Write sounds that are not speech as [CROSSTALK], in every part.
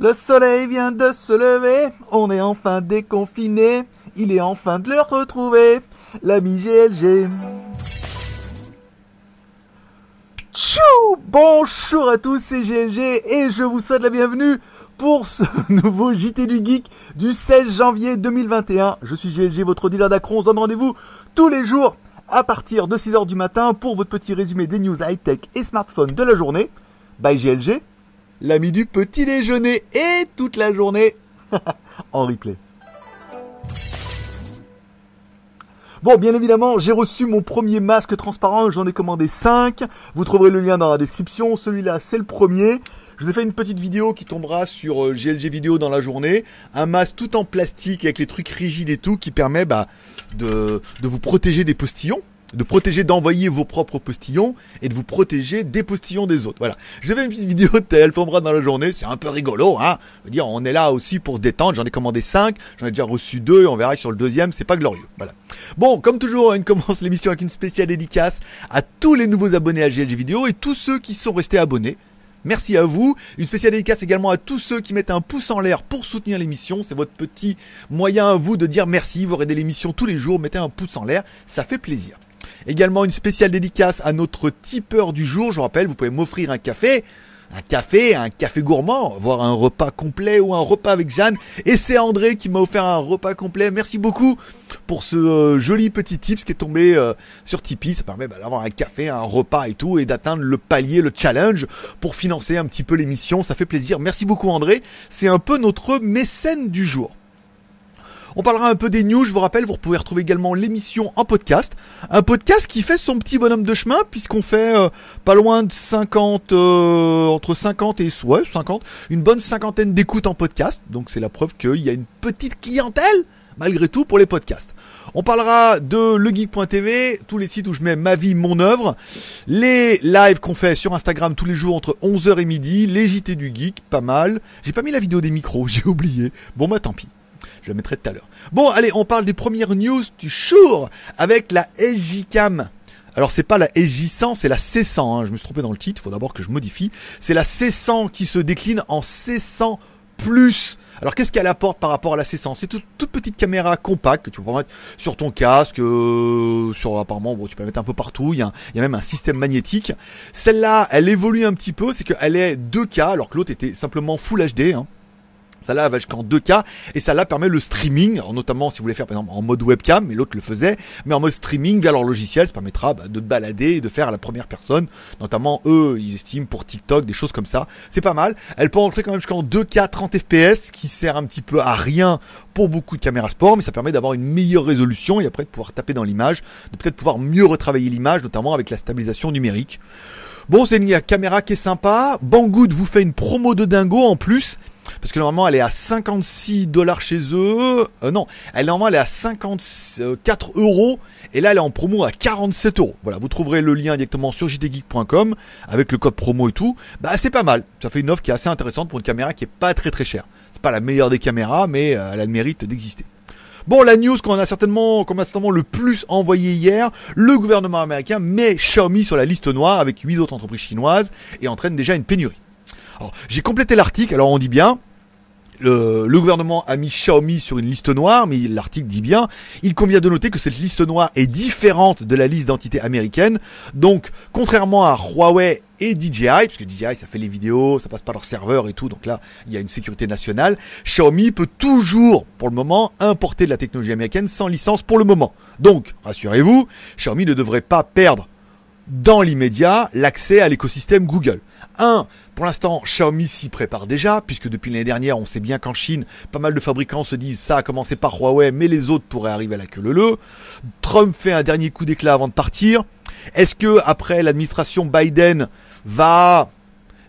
Le soleil vient de se lever, on est enfin déconfiné, il est enfin de le retrouver, l'ami GLG. Tchou Bonjour à tous, c'est GLG et je vous souhaite la bienvenue pour ce [LAUGHS] nouveau JT du Geek du 16 janvier 2021. Je suis GLG, votre dealer d'Acron. On se donne rendez-vous tous les jours à partir de 6h du matin pour votre petit résumé des news high-tech et smartphone de la journée. Bye GLG l'ami du petit déjeuner et toute la journée [LAUGHS] en replay. Bon, bien évidemment, j'ai reçu mon premier masque transparent, j'en ai commandé 5. Vous trouverez le lien dans la description. Celui-là, c'est le premier. Je vous ai fait une petite vidéo qui tombera sur GLG euh, vidéo dans la journée. Un masque tout en plastique avec les trucs rigides et tout qui permet bah, de, de vous protéger des postillons de protéger d'envoyer vos propres postillons et de vous protéger des postillons des autres. Voilà. Je une petite vidéo elle tombera dans la journée, c'est un peu rigolo, hein. Je veux dire, on est là aussi pour se détendre, j'en ai commandé 5, j'en ai déjà reçu 2 et on verra que sur le deuxième, c'est pas glorieux. Voilà. Bon, comme toujours, on commence l'émission avec une spéciale dédicace à tous les nouveaux abonnés à GLG Vidéo et tous ceux qui sont restés abonnés. Merci à vous. Une spéciale dédicace également à tous ceux qui mettent un pouce en l'air pour soutenir l'émission. C'est votre petit moyen à vous de dire merci. Vous regardez l'émission tous les jours, mettez un pouce en l'air. Ça fait plaisir. Également une spéciale dédicace à notre tipeur du jour. Je vous rappelle, vous pouvez m'offrir un café. Un café, un café gourmand, voire un repas complet ou un repas avec Jeanne. Et c'est André qui m'a offert un repas complet. Merci beaucoup pour ce euh, joli petit tips qui est tombé euh, sur Tipeee. Ça permet bah, d'avoir un café, un repas et tout, et d'atteindre le palier, le challenge pour financer un petit peu l'émission. Ça fait plaisir. Merci beaucoup André. C'est un peu notre mécène du jour. On parlera un peu des news. Je vous rappelle, vous pouvez retrouver également l'émission en podcast. Un podcast qui fait son petit bonhomme de chemin puisqu'on fait euh, pas loin de 50, euh, entre 50 et ouais, 50, une bonne cinquantaine d'écoutes en podcast. Donc c'est la preuve qu'il y a une petite clientèle malgré tout pour les podcasts. On parlera de legeek.tv, tous les sites où je mets ma vie, mon œuvre, les lives qu'on fait sur Instagram tous les jours entre 11h et midi, les JT du geek, pas mal. J'ai pas mis la vidéo des micros, [LAUGHS] j'ai oublié. Bon bah tant pis. Je la mettrai tout à l'heure. Bon, allez, on parle des premières news du jour avec la SJCam. Alors c'est pas la SJ100, c'est la C100. Hein. Je me suis trompé dans le titre, il faut d'abord que je modifie. C'est la C100 qui se décline en C100 plus. Alors qu'est-ce qu'elle apporte par rapport à la C100 C'est toute, petite caméra compacte que tu peux mettre sur ton casque, euh, sur apparemment bon, tu peux la mettre un peu partout. Il y, a, y a même un système magnétique. Celle-là, elle évolue un petit peu, c'est qu'elle est 2K alors que l'autre était simplement Full HD. Hein. Ça là va jusqu'en 2K et ça là permet le streaming, notamment si vous voulez faire par exemple en mode webcam, mais l'autre le faisait, mais en mode streaming via leur logiciel, ça permettra bah, de balader et de faire à la première personne, notamment eux, ils estiment pour TikTok des choses comme ça. C'est pas mal. Elle peut entrer quand même jusqu'en 2K 30 FPS, qui sert un petit peu à rien pour beaucoup de caméras sport, mais ça permet d'avoir une meilleure résolution et après de pouvoir taper dans l'image, de peut-être pouvoir mieux retravailler l'image, notamment avec la stabilisation numérique. Bon, c'est une caméra qui est sympa. Banggood vous fait une promo de dingo en plus parce que normalement elle est à 56 dollars chez eux. Euh, non, elle normalement elle est à 54 euros et là elle est en promo à 47 euros. Voilà, vous trouverez le lien directement sur jtgeek.com avec le code promo et tout. Bah c'est pas mal. Ça fait une offre qui est assez intéressante pour une caméra qui est pas très très chère. C'est pas la meilleure des caméras, mais euh, elle a le mérite d'exister. Bon, la news qu'on a certainement, qu'on a certainement le plus envoyé hier, le gouvernement américain met Xiaomi sur la liste noire avec 8 autres entreprises chinoises et entraîne déjà une pénurie. Alors, j'ai complété l'article, alors on dit bien, le, le, gouvernement a mis Xiaomi sur une liste noire, mais l'article dit bien, il convient de noter que cette liste noire est différente de la liste d'entités américaines. Donc, contrairement à Huawei et DJI, parce que DJI ça fait les vidéos, ça passe par leur serveur et tout, donc là il y a une sécurité nationale. Xiaomi peut toujours, pour le moment, importer de la technologie américaine sans licence pour le moment. Donc, rassurez-vous, Xiaomi ne devrait pas perdre dans l'immédiat l'accès à l'écosystème Google. Un, pour l'instant, Xiaomi s'y prépare déjà, puisque depuis l'année dernière, on sait bien qu'en Chine, pas mal de fabricants se disent ça a commencé par Huawei, mais les autres pourraient arriver à la queue leu Trump fait un dernier coup d'éclat avant de partir. Est-ce que après l'administration Biden va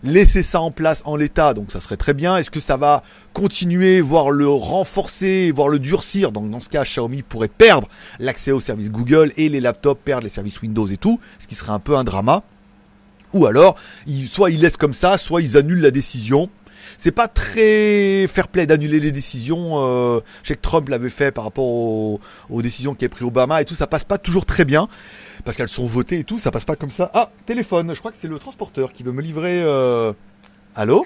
laisser ça en place en l'état, donc ça serait très bien. Est-ce que ça va continuer, voire le renforcer, voire le durcir? Donc dans ce cas, Xiaomi pourrait perdre l'accès aux services Google et les laptops perdre les services Windows et tout, ce qui serait un peu un drama. Ou alors, soit ils laissent comme ça, soit ils annulent la décision. C'est pas très fair play d'annuler les décisions. Euh, je sais que Trump l'avait fait par rapport aux, décisions qu'a pris Obama et tout. Ça passe pas toujours très bien parce qu'elles sont votées et tout. Ça passe pas comme ça. Ah, téléphone. Je crois que c'est le transporteur qui veut me livrer. Euh... Allô?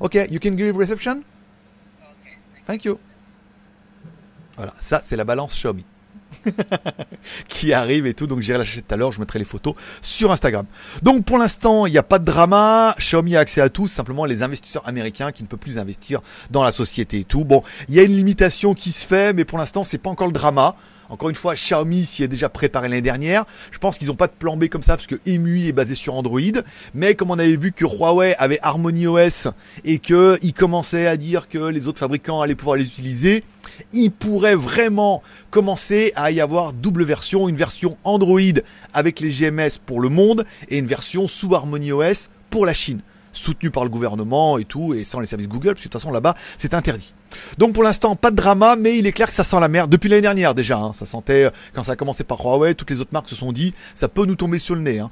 Ok, you can give reception? Thank you. Voilà, ça c'est la balance Xiaomi. [LAUGHS] qui arrive et tout. Donc j'irai la chercher tout à l'heure, je mettrai les photos sur Instagram. Donc pour l'instant, il n'y a pas de drama. Xiaomi a accès à tout, simplement les investisseurs américains qui ne peuvent plus investir dans la société et tout. Bon, il y a une limitation qui se fait, mais pour l'instant, c'est pas encore le drama. Encore une fois, Xiaomi s'y est déjà préparé l'année dernière. Je pense qu'ils n'ont pas de plan B comme ça parce que EMUI est basé sur Android. Mais comme on avait vu que Huawei avait Harmony OS et qu'ils commençaient à dire que les autres fabricants allaient pouvoir les utiliser, il pourrait vraiment commencer à y avoir double version, une version Android avec les GMS pour le monde et une version sous Harmony OS pour la Chine soutenu par le gouvernement et tout, et sans les services Google, parce que de toute façon là-bas c'est interdit. Donc pour l'instant pas de drama, mais il est clair que ça sent la merde depuis l'année dernière déjà. Hein. ça sentait euh, quand ça a commencé par Huawei, toutes les autres marques se sont dit ça peut nous tomber sur le nez. Hein.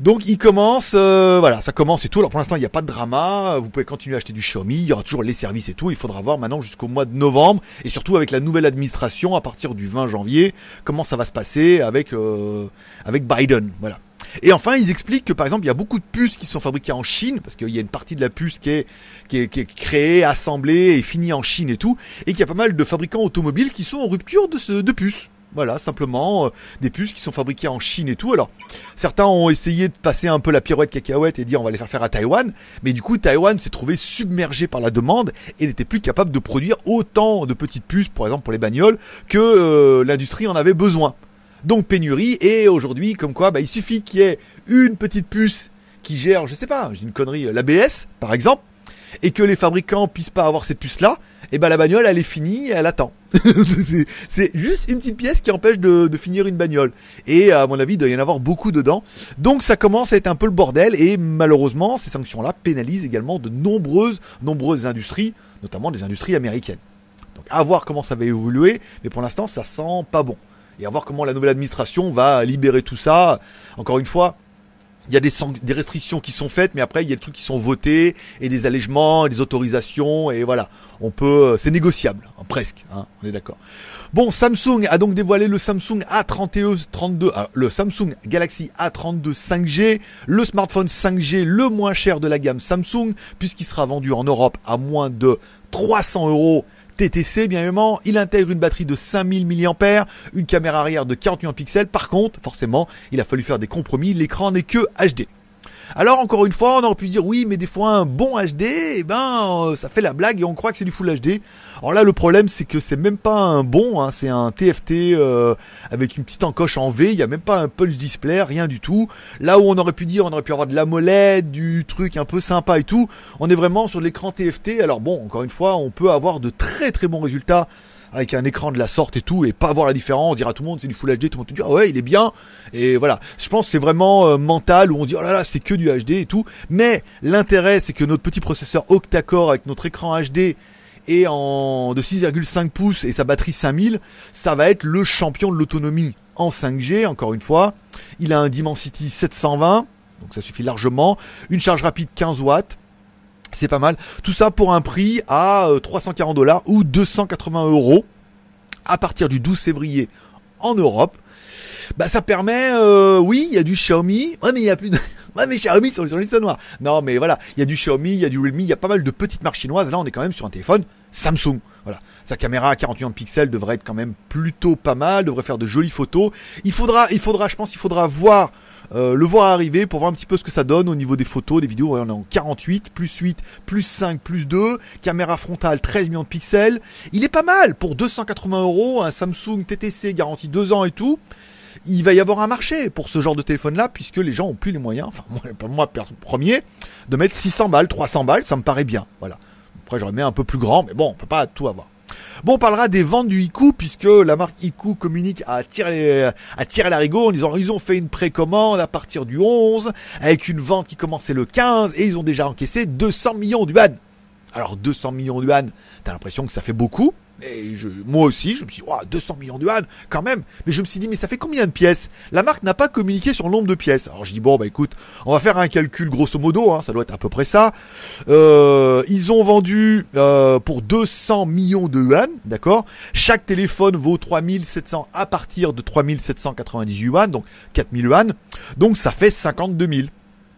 Donc il commence, euh, voilà, ça commence et tout. Alors pour l'instant il n'y a pas de drama, vous pouvez continuer à acheter du Xiaomi, il y aura toujours les services et tout. Il faudra voir maintenant jusqu'au mois de novembre et surtout avec la nouvelle administration à partir du 20 janvier comment ça va se passer avec euh, avec Biden, voilà. Et enfin, ils expliquent que par exemple, il y a beaucoup de puces qui sont fabriquées en Chine, parce qu'il y a une partie de la puce qui est, qui est, créée, assemblée et finie en Chine et tout, et qu'il y a pas mal de fabricants automobiles qui sont en rupture de, ce, de puces. Voilà, simplement euh, des puces qui sont fabriquées en Chine et tout. Alors, certains ont essayé de passer un peu la pirouette cacahuète et dire on va les faire faire à Taïwan, mais du coup, Taïwan s'est trouvé submergé par la demande et n'était plus capable de produire autant de petites puces, par exemple pour les bagnoles, que euh, l'industrie en avait besoin donc pénurie, et aujourd'hui, comme quoi, bah, il suffit qu'il y ait une petite puce qui gère, je sais pas, j'ai une connerie, euh, l'ABS, par exemple, et que les fabricants puissent pas avoir cette puce-là, et ben la bagnole, elle est finie, elle attend. [LAUGHS] c'est juste une petite pièce qui empêche de, de, finir une bagnole. Et à mon avis, il doit y en avoir beaucoup dedans. Donc ça commence à être un peu le bordel, et malheureusement, ces sanctions-là pénalisent également de nombreuses, nombreuses industries, notamment des industries américaines. Donc à voir comment ça va évoluer, mais pour l'instant, ça sent pas bon et à voir comment la nouvelle administration va libérer tout ça. Encore une fois, il y a des, des, restrictions qui sont faites, mais après il y a des trucs qui sont votés et des allègements, et des autorisations et voilà. On peut, euh, c'est négociable, hein, presque. Hein, on est d'accord. Bon, Samsung a donc dévoilé le Samsung A31 32, ah, le Samsung Galaxy A32 5G, le smartphone 5G le moins cher de la gamme Samsung, puisqu'il sera vendu en Europe à moins de 300 euros TTC bien évidemment, il intègre une batterie de 5000 mAh, une caméra arrière de 48 pixels. Par contre, forcément, il a fallu faire des compromis, l'écran n'est que HD. Alors encore une fois, on aurait pu dire oui, mais des fois un bon HD, eh ben euh, ça fait la blague et on croit que c'est du Full HD. Alors là, le problème c'est que c'est même pas un bon, hein, c'est un TFT euh, avec une petite encoche en V. Il y a même pas un punch display, rien du tout. Là où on aurait pu dire, on aurait pu avoir de la molette, du truc un peu sympa et tout. On est vraiment sur l'écran TFT. Alors bon, encore une fois, on peut avoir de très très bons résultats avec un écran de la sorte et tout, et pas voir la différence, dire à tout le monde c'est du Full HD, tout le monde te dit ah ouais il est bien, et voilà. Je pense que c'est vraiment euh, mental où on dit oh là là c'est que du HD et tout, mais l'intérêt c'est que notre petit processeur octa-core avec notre écran HD et en de 6,5 pouces et sa batterie 5000, ça va être le champion de l'autonomie en 5G encore une fois. Il a un Dimensity 720, donc ça suffit largement, une charge rapide 15 watts c'est pas mal. Tout ça pour un prix à 340 euh, dollars ou 280 euros à partir du 12 février en Europe. Bah ça permet, euh, oui, il y a du Xiaomi. Ouais, mais il y a plus de... [LAUGHS] Ouais, mais Xiaomi sur, sur liste noire. Non, mais voilà, il y a du Xiaomi, il y a du Realme, il y a pas mal de petites marques chinoises. Là, on est quand même sur un téléphone Samsung. Voilà. Sa caméra à 48 pixels devrait être quand même plutôt pas mal, devrait faire de jolies photos. Il faudra, il faudra, je pense, il faudra voir euh, le voir arriver pour voir un petit peu ce que ça donne au niveau des photos, des vidéos. on est en 48, plus 8, plus 5, plus 2. Caméra frontale 13 millions de pixels. Il est pas mal pour 280 euros. Un Samsung TTC garantie 2 ans et tout. Il va y avoir un marché pour ce genre de téléphone là puisque les gens ont plus les moyens, enfin [LAUGHS] moi, moi premier, de mettre 600 balles, 300 balles, ça me paraît bien. Voilà. Après j'aurais mis un peu plus grand, mais bon, on peut pas tout avoir. Bon, on parlera des ventes du Iku puisque la marque Iku communique à tirer, à en disant ils ont fait une précommande à partir du 11 avec une vente qui commençait le 15 et ils ont déjà encaissé 200 millions d'uan. Alors 200 millions d'uan, t'as l'impression que ça fait beaucoup. Et moi aussi, je me suis dit, 200 millions de yuan, quand même. Mais je me suis dit, mais ça fait combien de pièces? La marque n'a pas communiqué sur le nombre de pièces. Alors je dis, bon, bah écoute, on va faire un calcul grosso modo, hein, ça doit être à peu près ça. Euh, ils ont vendu euh, pour 200 millions de yuan, d'accord? Chaque téléphone vaut 3700 à partir de 3790 yuan, donc 4000 yuan. Donc ça fait 52 000.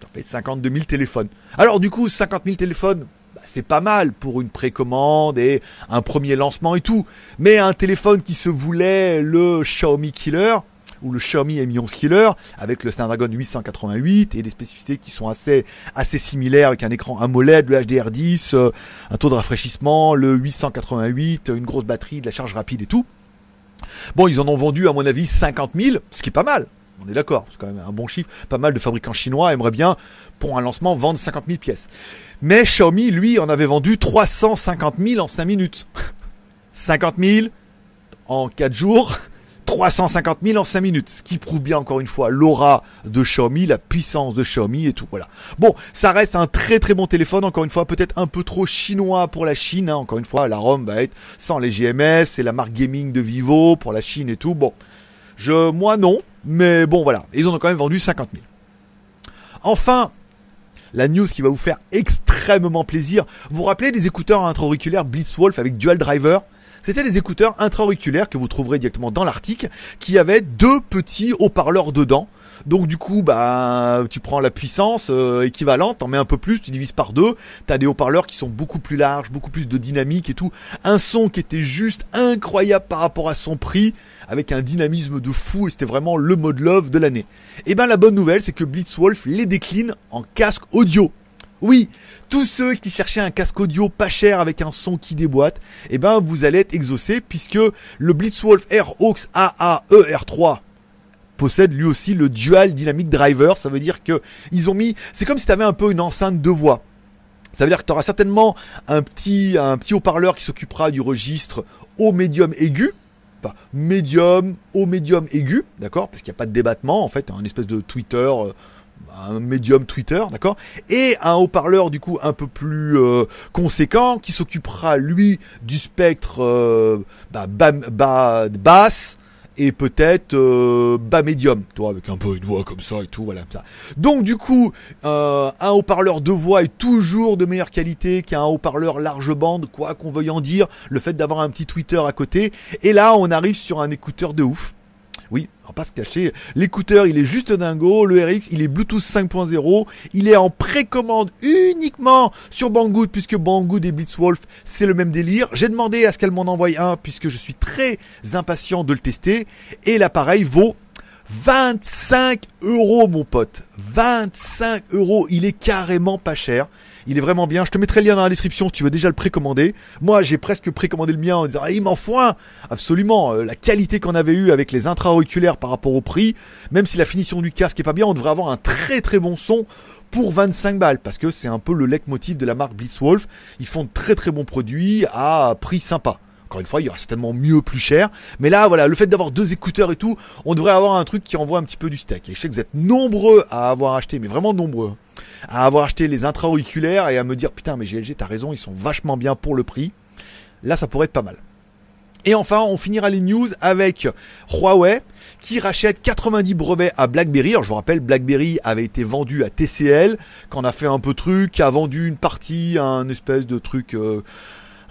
Ça fait 52 000 téléphones. Alors du coup, 50 000 téléphones, c'est pas mal pour une précommande et un premier lancement et tout. Mais un téléphone qui se voulait le Xiaomi Killer, ou le Xiaomi Mi 11 Killer avec le Snapdragon 888 et des spécificités qui sont assez assez similaires avec un écran AMOLED, le HDR10, euh, un taux de rafraîchissement, le 888, une grosse batterie, de la charge rapide et tout. Bon, ils en ont vendu à mon avis 50 000, ce qui est pas mal. On est d'accord, c'est quand même un bon chiffre. Pas mal de fabricants chinois aimeraient bien, pour un lancement, vendre 50 000 pièces. Mais Xiaomi, lui, en avait vendu 350 000 en 5 minutes. [LAUGHS] 50 000 en 4 jours. [LAUGHS] 350 000 en 5 minutes, ce qui prouve bien encore une fois l'aura de Xiaomi, la puissance de Xiaomi et tout. Voilà. Bon, ça reste un très très bon téléphone. Encore une fois, peut-être un peu trop chinois pour la Chine. Hein. Encore une fois, la ROM va être sans les GMS, c'est la marque gaming de Vivo pour la Chine et tout. Bon, je, moi non, mais bon voilà, ils ont quand même vendu 50 000. Enfin, la news qui va vous faire extrêmement plaisir. Vous vous rappelez des écouteurs intra-auriculaires Blitzwolf avec dual driver? C'était des écouteurs intra-auriculaires que vous trouverez directement dans l'article, qui avaient deux petits haut-parleurs dedans. Donc du coup, bah, tu prends la puissance euh, équivalente, t'en mets un peu plus, tu divises par deux. T'as des haut-parleurs qui sont beaucoup plus larges, beaucoup plus de dynamique et tout. Un son qui était juste incroyable par rapport à son prix, avec un dynamisme de fou. Et c'était vraiment le mode love de l'année. Et ben la bonne nouvelle, c'est que Blitzwolf les décline en casque audio. Oui, tous ceux qui cherchaient un casque audio pas cher avec un son qui déboîte, eh ben vous allez être exaucés puisque le Blitzwolf AirHawks AAER3 possède lui aussi le Dual Dynamic Driver. Ça veut dire que ils ont mis, c'est comme si tu avais un peu une enceinte de voix. Ça veut dire que tu auras certainement un petit, haut-parleur qui s'occupera du registre au médium aigu. Pas médium, au médium aigu, d'accord? Parce qu'il n'y a pas de débattement, en fait, un espèce de Twitter, euh, un médium Twitter, d'accord? Et un haut-parleur du coup un peu plus euh, conséquent qui s'occupera lui du spectre euh, bah, bas, basse et peut-être euh, bas médium, toi avec un peu une voix comme ça et tout, voilà ça. Donc du coup, un haut-parleur de voix est toujours de meilleure qualité qu'un haut-parleur large bande, quoi qu'on veuille en dire. Le fait d'avoir un petit Twitter à côté, et là on arrive sur un écouteur de ouf oui, on va pas se cacher. L'écouteur, il est juste dingo. Le RX, il est Bluetooth 5.0. Il est en précommande uniquement sur Banggood, puisque Banggood et Blitzwolf, c'est le même délire. J'ai demandé à ce qu'elle m'en envoie un, puisque je suis très impatient de le tester. Et l'appareil vaut 25 euros, mon pote. 25 euros. Il est carrément pas cher. Il est vraiment bien. Je te mettrai le lien dans la description si tu veux déjà le précommander. Moi, j'ai presque précommandé le mien en disant, ah, il m'en faut. Absolument. Euh, la qualité qu'on avait eue avec les intra-auriculaires par rapport au prix, même si la finition du casque est pas bien, on devrait avoir un très très bon son pour 25 balles parce que c'est un peu le leitmotiv de la marque Blitzwolf. Ils font de très très bons produits à prix sympa. Encore une fois, il y aura certainement mieux, plus cher. Mais là, voilà, le fait d'avoir deux écouteurs et tout, on devrait avoir un truc qui envoie un petit peu du steak. Et je sais que vous êtes nombreux à avoir acheté, mais vraiment nombreux, à avoir acheté les intra-auriculaires et à me dire, putain, mais GLG, t'as raison, ils sont vachement bien pour le prix. Là, ça pourrait être pas mal. Et enfin, on finira les news avec Huawei qui rachète 90 brevets à BlackBerry. Alors je vous rappelle, BlackBerry avait été vendu à TCL, qu'on a fait un peu truc, a vendu une partie, un espèce de truc euh,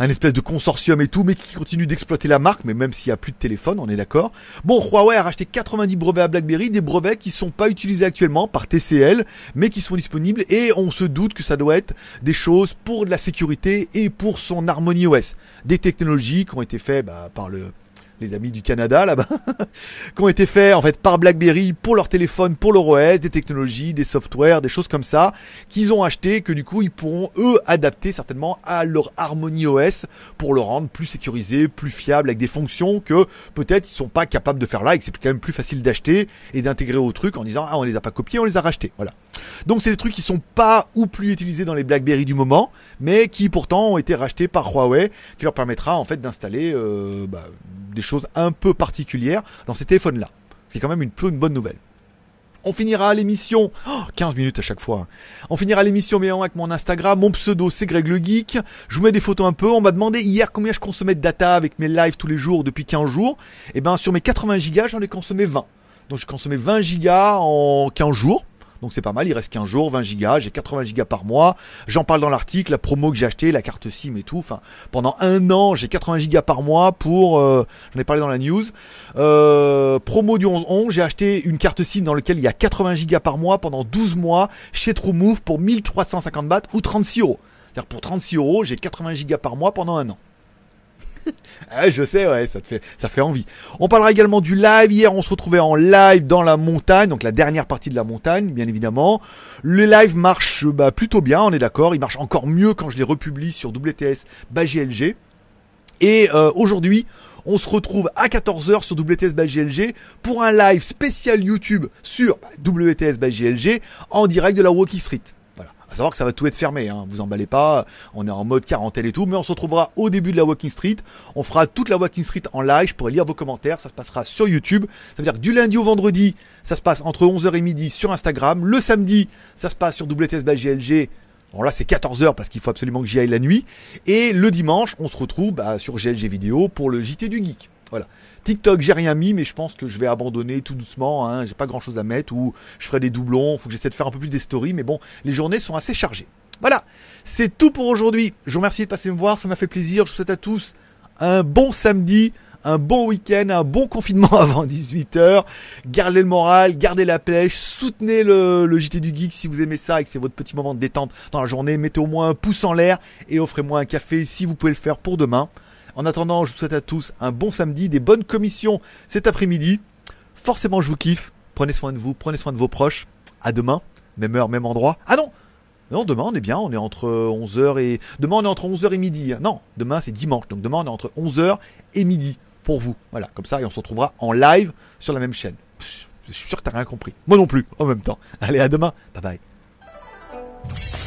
un espèce de consortium et tout, mais qui continue d'exploiter la marque, mais même s'il n'y a plus de téléphone, on est d'accord. Bon, Huawei a racheté 90 brevets à BlackBerry, des brevets qui sont pas utilisés actuellement par TCL, mais qui sont disponibles et on se doute que ça doit être des choses pour de la sécurité et pour son Harmony OS. Des technologies qui ont été faites bah, par le les amis du Canada là-bas, [LAUGHS] qui ont été faits en fait par BlackBerry pour leur téléphone, pour leur OS, des technologies, des softwares, des choses comme ça, qu'ils ont acheté, que du coup ils pourront eux adapter certainement à leur Harmony OS pour le rendre plus sécurisé, plus fiable, avec des fonctions que peut-être ils sont pas capables de faire là et que c'est quand même plus facile d'acheter et d'intégrer au truc en disant ah on les a pas copiés, on les a rachetés, voilà. Donc c'est des trucs qui sont pas ou plus utilisés dans les BlackBerry du moment, mais qui pourtant ont été rachetés par Huawei, qui leur permettra en fait d'installer euh, bah, des choses un peu particulières dans ces téléphones-là. Ce qui est quand même une, une bonne nouvelle. On finira l'émission, 15 minutes à chaque fois. Hein. On finira l'émission mais avec mon Instagram, mon pseudo c'est Greg le Geek. Je vous mets des photos un peu. On m'a demandé hier combien je consommais de data avec mes lives tous les jours depuis 15 jours. Et eh ben sur mes 80 gigas, j'en ai consommé 20. Donc j'ai consommé 20 gigas en 15 jours. Donc c'est pas mal, il reste 15 jours, 20 gigas, j'ai 80 gigas par mois. J'en parle dans l'article, la promo que j'ai acheté, la carte SIM et tout. Enfin, pendant un an, j'ai 80 gigas par mois pour, euh, j'en ai parlé dans la news. Euh, promo du 11-11, j'ai acheté une carte SIM dans laquelle il y a 80 gigas par mois pendant 12 mois chez TrueMove pour 1350 bahts ou 36 euros. C'est-à-dire pour 36 euros, j'ai 80 gigas par mois pendant un an. [LAUGHS] Ah, je sais, ouais, ça te fait, ça fait envie. On parlera également du live. Hier, on se retrouvait en live dans la montagne, donc la dernière partie de la montagne, bien évidemment. Le live marche bah, plutôt bien, on est d'accord. Il marche encore mieux quand je les republie sur WTS GLG. Et euh, aujourd'hui, on se retrouve à 14h sur WTS GLG pour un live spécial YouTube sur WTS GLG en direct de la Walking Street. À savoir que ça va tout être fermé, hein. vous emballez pas, on est en mode quarantaine et tout, mais on se retrouvera au début de la Walking Street. On fera toute la Walking Street en live, je pourrai lire vos commentaires, ça se passera sur YouTube. Ça veut dire que du lundi au vendredi, ça se passe entre 11h et midi sur Instagram. Le samedi, ça se passe sur WTS GLG. Bon là c'est 14h parce qu'il faut absolument que j'y aille la nuit. Et le dimanche, on se retrouve bah, sur GLG Vidéo pour le JT du Geek. Voilà. TikTok, j'ai rien mis, mais je pense que je vais abandonner tout doucement. Hein. J'ai pas grand chose à mettre ou je ferai des doublons. Faut que j'essaie de faire un peu plus des stories, mais bon, les journées sont assez chargées. Voilà, c'est tout pour aujourd'hui. Je vous remercie de passer me voir, ça m'a fait plaisir. Je vous souhaite à tous un bon samedi, un bon week-end, un bon confinement [LAUGHS] avant 18h. Gardez le moral, gardez la pêche, soutenez le, le, JT du Geek si vous aimez ça et que c'est votre petit moment de détente dans la journée. Mettez au moins un pouce en l'air et offrez-moi un café si vous pouvez le faire pour demain. En attendant, je vous souhaite à tous un bon samedi, des bonnes commissions cet après-midi. Forcément, je vous kiffe. Prenez soin de vous, prenez soin de vos proches. À demain, même heure, même endroit. Ah non Non, demain on est bien, on est entre 11h et... Demain on est entre 11h et midi. Non, demain c'est dimanche, donc demain on est entre 11h et midi pour vous. Voilà, comme ça, et on se retrouvera en live sur la même chaîne. Je suis sûr que t'as rien compris. Moi non plus, en même temps. Allez, à demain. Bye bye.